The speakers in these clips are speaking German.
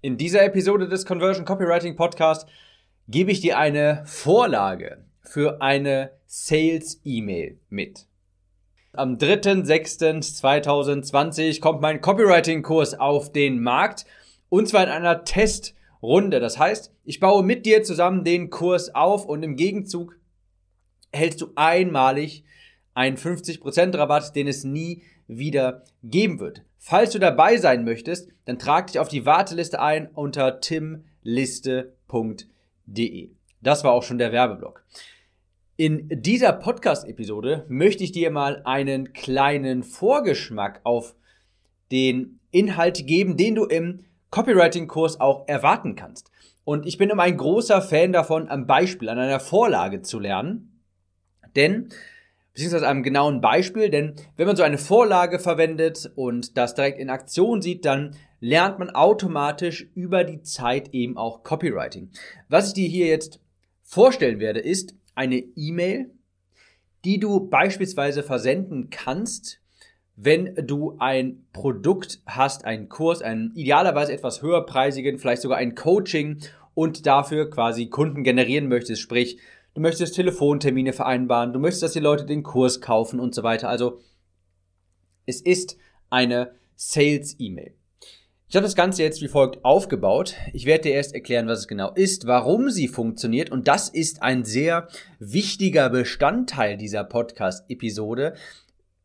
In dieser Episode des Conversion Copywriting Podcast gebe ich dir eine Vorlage für eine Sales-E-Mail mit. Am 3.6.2020 kommt mein Copywriting-Kurs auf den Markt und zwar in einer Testrunde. Das heißt, ich baue mit dir zusammen den Kurs auf und im Gegenzug hältst du einmalig einen 50% Rabatt, den es nie wieder geben wird. Falls du dabei sein möchtest, dann trag dich auf die Warteliste ein unter timliste.de. Das war auch schon der Werbeblock. In dieser Podcast-Episode möchte ich dir mal einen kleinen Vorgeschmack auf den Inhalt geben, den du im Copywriting-Kurs auch erwarten kannst. Und ich bin immer ein großer Fan davon, am Beispiel, an einer Vorlage zu lernen. Denn beziehungsweise einem genauen Beispiel, denn wenn man so eine Vorlage verwendet und das direkt in Aktion sieht, dann lernt man automatisch über die Zeit eben auch Copywriting. Was ich dir hier jetzt vorstellen werde, ist eine E-Mail, die du beispielsweise versenden kannst, wenn du ein Produkt hast, einen Kurs, einen idealerweise etwas höherpreisigen, vielleicht sogar ein Coaching und dafür quasi Kunden generieren möchtest, sprich du möchtest Telefontermine vereinbaren, du möchtest, dass die Leute den Kurs kaufen und so weiter. Also es ist eine Sales-E-Mail. Ich habe das Ganze jetzt wie folgt aufgebaut. Ich werde dir erst erklären, was es genau ist, warum sie funktioniert und das ist ein sehr wichtiger Bestandteil dieser Podcast-Episode,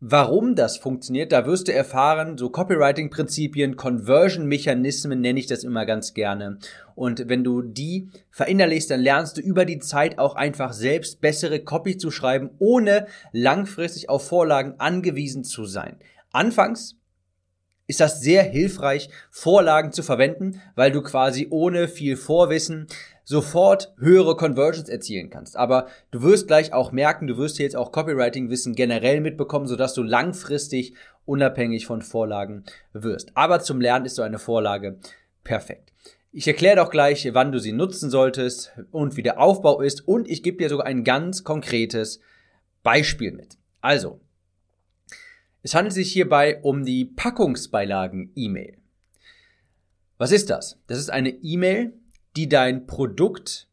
Warum das funktioniert, da wirst du erfahren, so Copywriting-Prinzipien, Conversion-Mechanismen nenne ich das immer ganz gerne. Und wenn du die verinnerlichst, dann lernst du über die Zeit auch einfach selbst bessere Copy zu schreiben, ohne langfristig auf Vorlagen angewiesen zu sein. Anfangs ist das sehr hilfreich, Vorlagen zu verwenden, weil du quasi ohne viel Vorwissen sofort höhere Conversions erzielen kannst. Aber du wirst gleich auch merken, du wirst jetzt auch Copywriting-Wissen generell mitbekommen, sodass du langfristig unabhängig von Vorlagen wirst. Aber zum Lernen ist so eine Vorlage perfekt. Ich erkläre doch gleich, wann du sie nutzen solltest und wie der Aufbau ist und ich gebe dir sogar ein ganz konkretes Beispiel mit. Also, es handelt sich hierbei um die Packungsbeilagen-E-Mail. Was ist das? Das ist eine E-Mail, die dein Produkt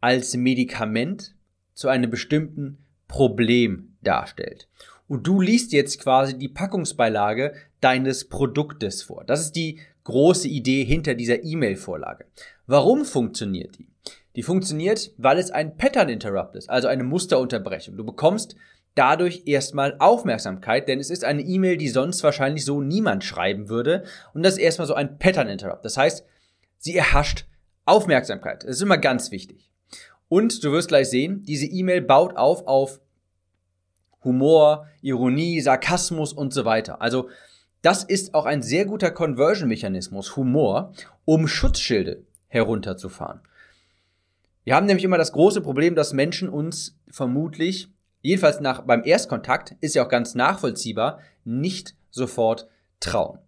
als Medikament zu einem bestimmten Problem darstellt. Und du liest jetzt quasi die Packungsbeilage deines Produktes vor. Das ist die große Idee hinter dieser E-Mail-Vorlage. Warum funktioniert die? Die funktioniert, weil es ein Pattern Interrupt ist, also eine Musterunterbrechung. Du bekommst dadurch erstmal Aufmerksamkeit, denn es ist eine E-Mail, die sonst wahrscheinlich so niemand schreiben würde. Und das ist erstmal so ein Pattern Interrupt. Das heißt, sie erhascht Aufmerksamkeit. Das ist immer ganz wichtig. Und du wirst gleich sehen, diese E-Mail baut auf auf Humor, Ironie, Sarkasmus und so weiter. Also das ist auch ein sehr guter Conversion-Mechanismus, Humor, um Schutzschilde herunterzufahren. Wir haben nämlich immer das große Problem, dass Menschen uns vermutlich, jedenfalls nach, beim Erstkontakt, ist ja auch ganz nachvollziehbar, nicht sofort trauen.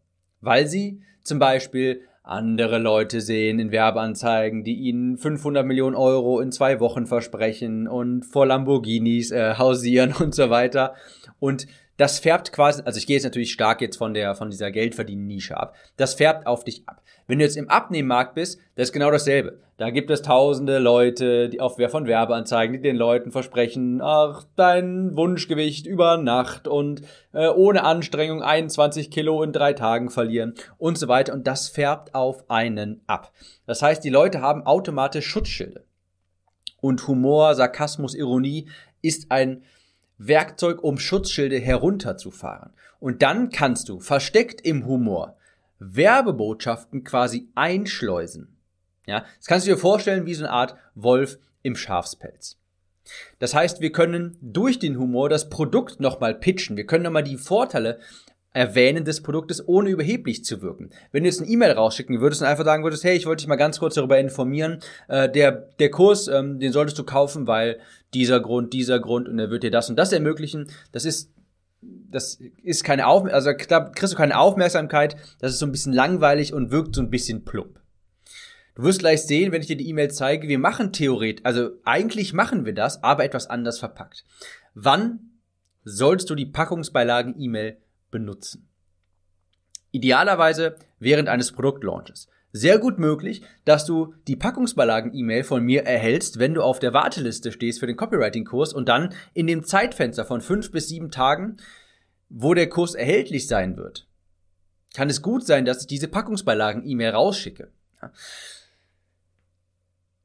Weil sie zum Beispiel andere Leute sehen in Werbeanzeigen, die ihnen 500 Millionen Euro in zwei Wochen versprechen und vor Lamborghinis äh, hausieren und so weiter. Und das färbt quasi, also ich gehe jetzt natürlich stark jetzt von der, von dieser Geldverdienen-Nische ab. Das färbt auf dich ab. Wenn du jetzt im Abnehmmarkt bist, das ist genau dasselbe. Da gibt es tausende Leute, die auf von Werbeanzeigen, die den Leuten versprechen, ach, dein Wunschgewicht über Nacht und äh, ohne Anstrengung 21 Kilo in drei Tagen verlieren und so weiter. Und das färbt auf einen ab. Das heißt, die Leute haben automatisch Schutzschilde. Und Humor, Sarkasmus, Ironie ist ein Werkzeug, um Schutzschilde herunterzufahren. Und dann kannst du versteckt im Humor Werbebotschaften quasi einschleusen. Ja, das kannst du dir vorstellen wie so eine Art Wolf im Schafspelz. Das heißt, wir können durch den Humor das Produkt nochmal pitchen. Wir können nochmal die Vorteile Erwähnen des Produktes, ohne überheblich zu wirken. Wenn du jetzt eine E-Mail rausschicken würdest und einfach sagen würdest, hey, ich wollte dich mal ganz kurz darüber informieren, äh, der, der Kurs, ähm, den solltest du kaufen, weil dieser Grund, dieser Grund und er wird dir das und das ermöglichen, das ist das ist keine Auf also da kriegst du keine Aufmerksamkeit, das ist so ein bisschen langweilig und wirkt so ein bisschen plump. Du wirst gleich sehen, wenn ich dir die E-Mail zeige, wir machen theoretisch, also eigentlich machen wir das, aber etwas anders verpackt. Wann sollst du die Packungsbeilagen-E-Mail benutzen. Idealerweise während eines Produktlaunches. sehr gut möglich, dass du die Packungsbeilagen-E-Mail von mir erhältst, wenn du auf der Warteliste stehst für den Copywriting-Kurs und dann in dem Zeitfenster von fünf bis sieben Tagen, wo der Kurs erhältlich sein wird, kann es gut sein, dass ich diese Packungsbeilagen-E-Mail rausschicke.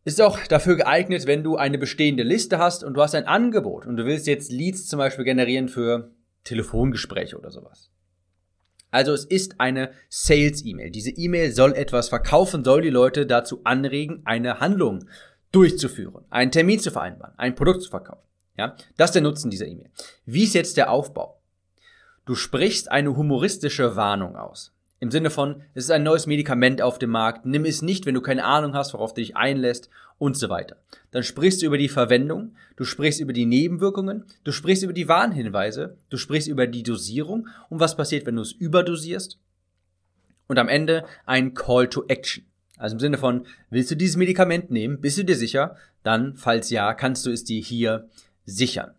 Ist auch dafür geeignet, wenn du eine bestehende Liste hast und du hast ein Angebot und du willst jetzt Leads zum Beispiel generieren für Telefongespräche oder sowas. Also es ist eine Sales-E-Mail. Diese E-Mail soll etwas verkaufen, soll die Leute dazu anregen, eine Handlung durchzuführen, einen Termin zu vereinbaren, ein Produkt zu verkaufen. Ja, das ist der Nutzen dieser E-Mail. Wie ist jetzt der Aufbau? Du sprichst eine humoristische Warnung aus. Im Sinne von, es ist ein neues Medikament auf dem Markt, nimm es nicht, wenn du keine Ahnung hast, worauf du dich einlässt und so weiter. Dann sprichst du über die Verwendung, du sprichst über die Nebenwirkungen, du sprichst über die Warnhinweise, du sprichst über die Dosierung und was passiert, wenn du es überdosierst. Und am Ende ein Call to Action. Also im Sinne von, willst du dieses Medikament nehmen, bist du dir sicher? Dann, falls ja, kannst du es dir hier sichern.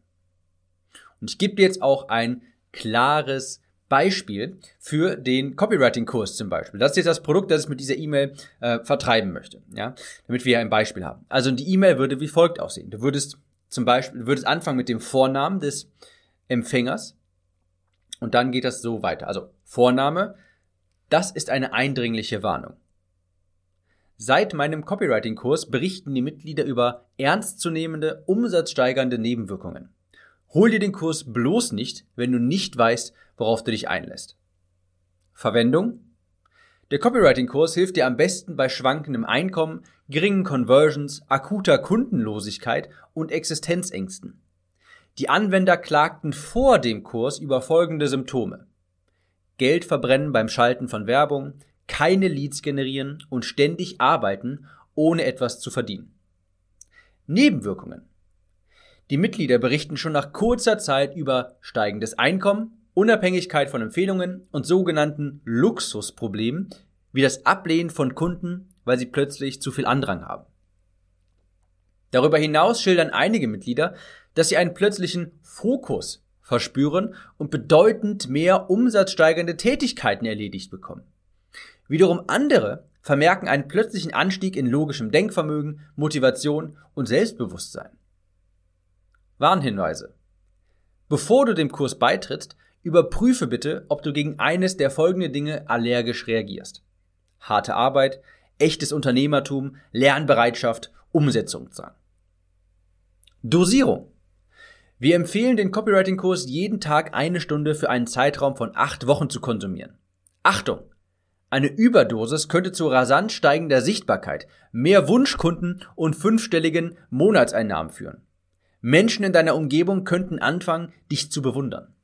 Und ich gebe dir jetzt auch ein klares Beispiel für den Copywriting-Kurs zum Beispiel. Das ist jetzt das Produkt, das ich mit dieser E-Mail äh, vertreiben möchte, ja, damit wir ein Beispiel haben. Also die E-Mail würde wie folgt aussehen. Du würdest zum Beispiel, du würdest anfangen mit dem Vornamen des Empfängers und dann geht das so weiter. Also Vorname, das ist eine eindringliche Warnung. Seit meinem Copywriting-Kurs berichten die Mitglieder über ernstzunehmende, umsatzsteigernde Nebenwirkungen. Hol dir den Kurs bloß nicht, wenn du nicht weißt, worauf du dich einlässt. Verwendung? Der Copywriting-Kurs hilft dir am besten bei schwankendem Einkommen, geringen Conversions, akuter Kundenlosigkeit und Existenzängsten. Die Anwender klagten vor dem Kurs über folgende Symptome. Geld verbrennen beim Schalten von Werbung, keine Leads generieren und ständig arbeiten, ohne etwas zu verdienen. Nebenwirkungen. Die Mitglieder berichten schon nach kurzer Zeit über steigendes Einkommen, Unabhängigkeit von Empfehlungen und sogenannten Luxusproblemen, wie das Ablehnen von Kunden, weil sie plötzlich zu viel Andrang haben. Darüber hinaus schildern einige Mitglieder, dass sie einen plötzlichen Fokus verspüren und bedeutend mehr umsatzsteigernde Tätigkeiten erledigt bekommen. Wiederum andere vermerken einen plötzlichen Anstieg in logischem Denkvermögen, Motivation und Selbstbewusstsein. Warnhinweise. Bevor du dem Kurs beitrittst, überprüfe bitte, ob du gegen eines der folgenden Dinge allergisch reagierst. Harte Arbeit, echtes Unternehmertum, Lernbereitschaft, Umsetzungszwang. Dosierung. Wir empfehlen den Copywriting-Kurs jeden Tag eine Stunde für einen Zeitraum von acht Wochen zu konsumieren. Achtung! Eine Überdosis könnte zu rasant steigender Sichtbarkeit, mehr Wunschkunden und fünfstelligen Monatseinnahmen führen. Menschen in deiner Umgebung könnten anfangen, dich zu bewundern.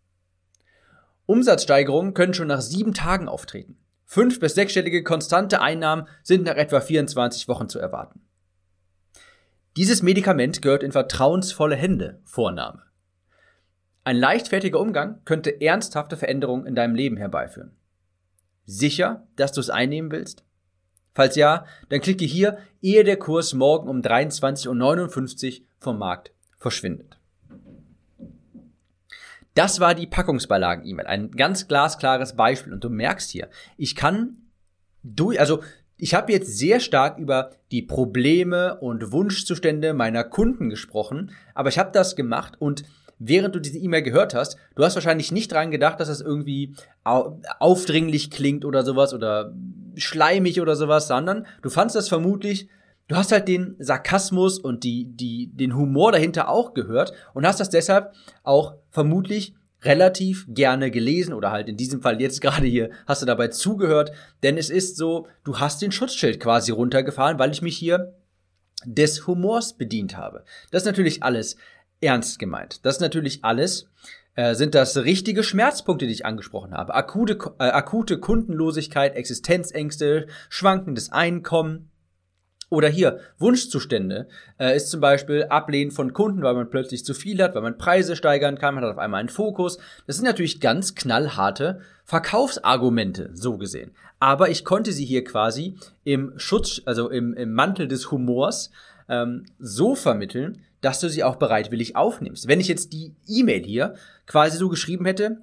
Umsatzsteigerungen können schon nach sieben Tagen auftreten. Fünf- bis sechsstellige konstante Einnahmen sind nach etwa 24 Wochen zu erwarten. Dieses Medikament gehört in vertrauensvolle Hände, Vorname. Ein leichtfertiger Umgang könnte ernsthafte Veränderungen in deinem Leben herbeiführen. Sicher, dass du es einnehmen willst? Falls ja, dann klicke hier, ehe der Kurs morgen um 23.59 Uhr vom Markt verschwindet. Das war die Packungsbeilagen-E-Mail. Ein ganz glasklares Beispiel. Und du merkst hier, ich kann durch, also ich habe jetzt sehr stark über die Probleme und Wunschzustände meiner Kunden gesprochen, aber ich habe das gemacht und während du diese E-Mail gehört hast, du hast wahrscheinlich nicht dran gedacht, dass das irgendwie aufdringlich klingt oder sowas oder schleimig oder sowas, sondern du fandst das vermutlich du hast halt den Sarkasmus und die, die, den Humor dahinter auch gehört und hast das deshalb auch vermutlich relativ gerne gelesen oder halt in diesem Fall jetzt gerade hier hast du dabei zugehört, denn es ist so, du hast den Schutzschild quasi runtergefahren, weil ich mich hier des Humors bedient habe. Das ist natürlich alles ernst gemeint. Das ist natürlich alles äh, sind das richtige Schmerzpunkte, die ich angesprochen habe. Akute, äh, akute Kundenlosigkeit, Existenzängste, schwankendes Einkommen, oder hier, Wunschzustände äh, ist zum Beispiel Ablehnen von Kunden, weil man plötzlich zu viel hat, weil man Preise steigern kann, man hat auf einmal einen Fokus. Das sind natürlich ganz knallharte Verkaufsargumente, so gesehen. Aber ich konnte sie hier quasi im Schutz, also im, im Mantel des Humors ähm, so vermitteln, dass du sie auch bereitwillig aufnimmst. Wenn ich jetzt die E-Mail hier quasi so geschrieben hätte,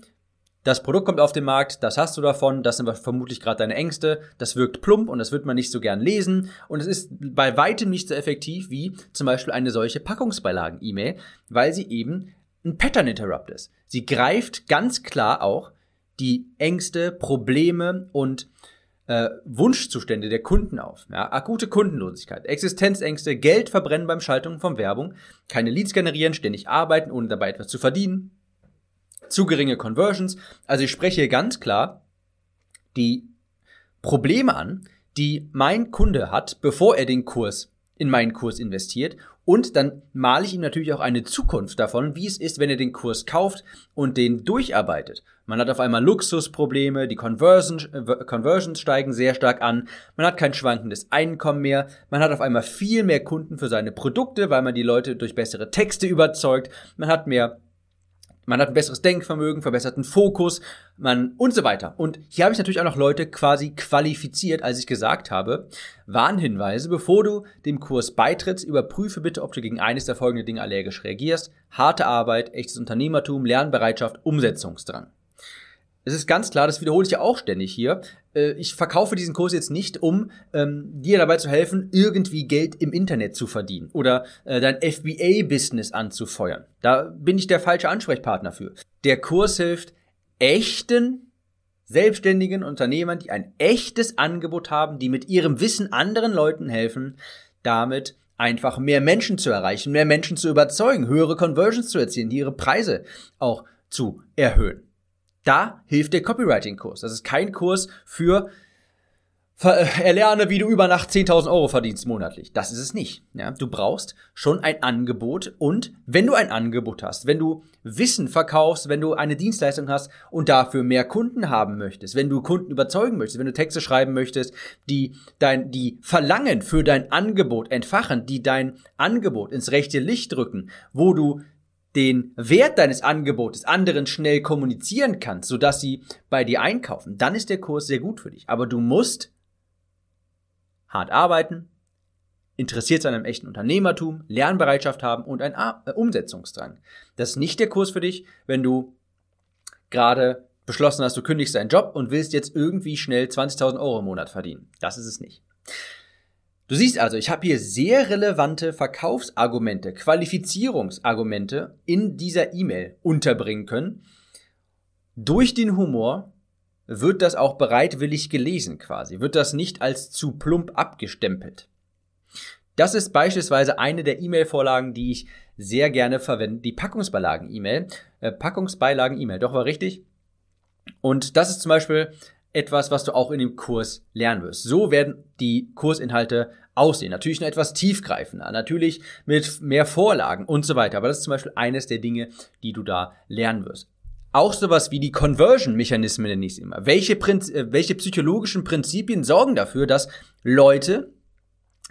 das Produkt kommt auf den Markt, das hast du davon, das sind vermutlich gerade deine Ängste, das wirkt plump und das wird man nicht so gern lesen und es ist bei weitem nicht so effektiv wie zum Beispiel eine solche Packungsbeilagen-E-Mail, weil sie eben ein Pattern Interrupt ist. Sie greift ganz klar auch die Ängste, Probleme und äh, Wunschzustände der Kunden auf. Ja, akute Kundenlosigkeit, Existenzängste, Geld verbrennen beim Schaltung von Werbung, keine Leads generieren, ständig arbeiten, ohne dabei etwas zu verdienen, zu geringe Conversions. Also ich spreche ganz klar die Probleme an, die mein Kunde hat, bevor er den Kurs in meinen Kurs investiert. Und dann male ich ihm natürlich auch eine Zukunft davon, wie es ist, wenn er den Kurs kauft und den durcharbeitet. Man hat auf einmal Luxusprobleme, die Conversion, äh, Conversions steigen sehr stark an, man hat kein schwankendes Einkommen mehr, man hat auf einmal viel mehr Kunden für seine Produkte, weil man die Leute durch bessere Texte überzeugt, man hat mehr man hat ein besseres Denkvermögen, verbesserten Fokus, man und so weiter. Und hier habe ich natürlich auch noch Leute quasi qualifiziert, als ich gesagt habe, Warnhinweise, bevor du dem Kurs beitrittst, überprüfe bitte, ob du gegen eines der folgenden Dinge allergisch reagierst. Harte Arbeit, echtes Unternehmertum, Lernbereitschaft, Umsetzungsdrang es ist ganz klar, das wiederhole ich ja auch ständig hier. Äh, ich verkaufe diesen Kurs jetzt nicht, um ähm, dir dabei zu helfen, irgendwie Geld im Internet zu verdienen oder äh, dein FBA-Business anzufeuern. Da bin ich der falsche Ansprechpartner für. Der Kurs hilft echten selbstständigen Unternehmern, die ein echtes Angebot haben, die mit ihrem Wissen anderen Leuten helfen, damit einfach mehr Menschen zu erreichen, mehr Menschen zu überzeugen, höhere Conversions zu erzielen, die ihre Preise auch zu erhöhen. Da hilft der Copywriting-Kurs. Das ist kein Kurs für äh, erlerne, wie du über Nacht 10.000 Euro verdienst monatlich. Das ist es nicht. Ja, du brauchst schon ein Angebot und wenn du ein Angebot hast, wenn du Wissen verkaufst, wenn du eine Dienstleistung hast und dafür mehr Kunden haben möchtest, wenn du Kunden überzeugen möchtest, wenn du Texte schreiben möchtest, die dein, die Verlangen für dein Angebot entfachen, die dein Angebot ins rechte Licht drücken, wo du den Wert deines Angebotes anderen schnell kommunizieren kannst, sodass sie bei dir einkaufen, dann ist der Kurs sehr gut für dich. Aber du musst hart arbeiten, interessiert sein am echten Unternehmertum, Lernbereitschaft haben und ein äh, Umsetzungsdrang. Das ist nicht der Kurs für dich, wenn du gerade beschlossen hast, du kündigst deinen Job und willst jetzt irgendwie schnell 20.000 Euro im Monat verdienen. Das ist es nicht. Du siehst also, ich habe hier sehr relevante Verkaufsargumente, Qualifizierungsargumente in dieser E-Mail unterbringen können. Durch den Humor wird das auch bereitwillig gelesen quasi, wird das nicht als zu plump abgestempelt. Das ist beispielsweise eine der E-Mail-Vorlagen, die ich sehr gerne verwende, die Packungsbeilagen-E-Mail. Äh, Packungsbeilagen-E-Mail, doch war richtig. Und das ist zum Beispiel etwas, was du auch in dem Kurs lernen wirst. So werden die Kursinhalte aussehen. Natürlich noch etwas tiefgreifender, natürlich mit mehr Vorlagen und so weiter. Aber das ist zum Beispiel eines der Dinge, die du da lernen wirst. Auch sowas wie die Conversion-Mechanismen nenne ich immer. Welche, Prinz äh, welche psychologischen Prinzipien sorgen dafür, dass Leute,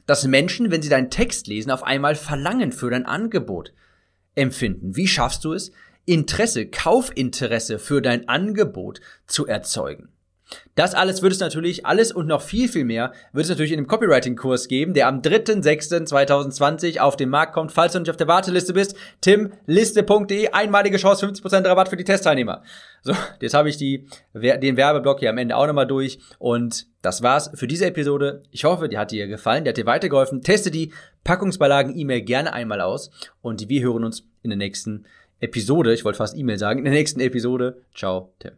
dass Menschen, wenn sie deinen Text lesen, auf einmal Verlangen für dein Angebot empfinden? Wie schaffst du es, Interesse, Kaufinteresse für dein Angebot zu erzeugen? Das alles wird es natürlich, alles und noch viel, viel mehr, wird es natürlich in dem Copywriting-Kurs geben, der am 3.6.2020 auf den Markt kommt. Falls du nicht auf der Warteliste bist, timliste.de, einmalige Chance, 50% Rabatt für die Testteilnehmer. So, jetzt habe ich die, den Werbeblock hier am Ende auch nochmal durch und das war's für diese Episode. Ich hoffe, die hat dir gefallen, die hat dir weitergeholfen. Teste die Packungsbeilagen-E-Mail gerne einmal aus und wir hören uns in der nächsten Episode. Ich wollte fast E-Mail sagen. In der nächsten Episode. Ciao, Tim.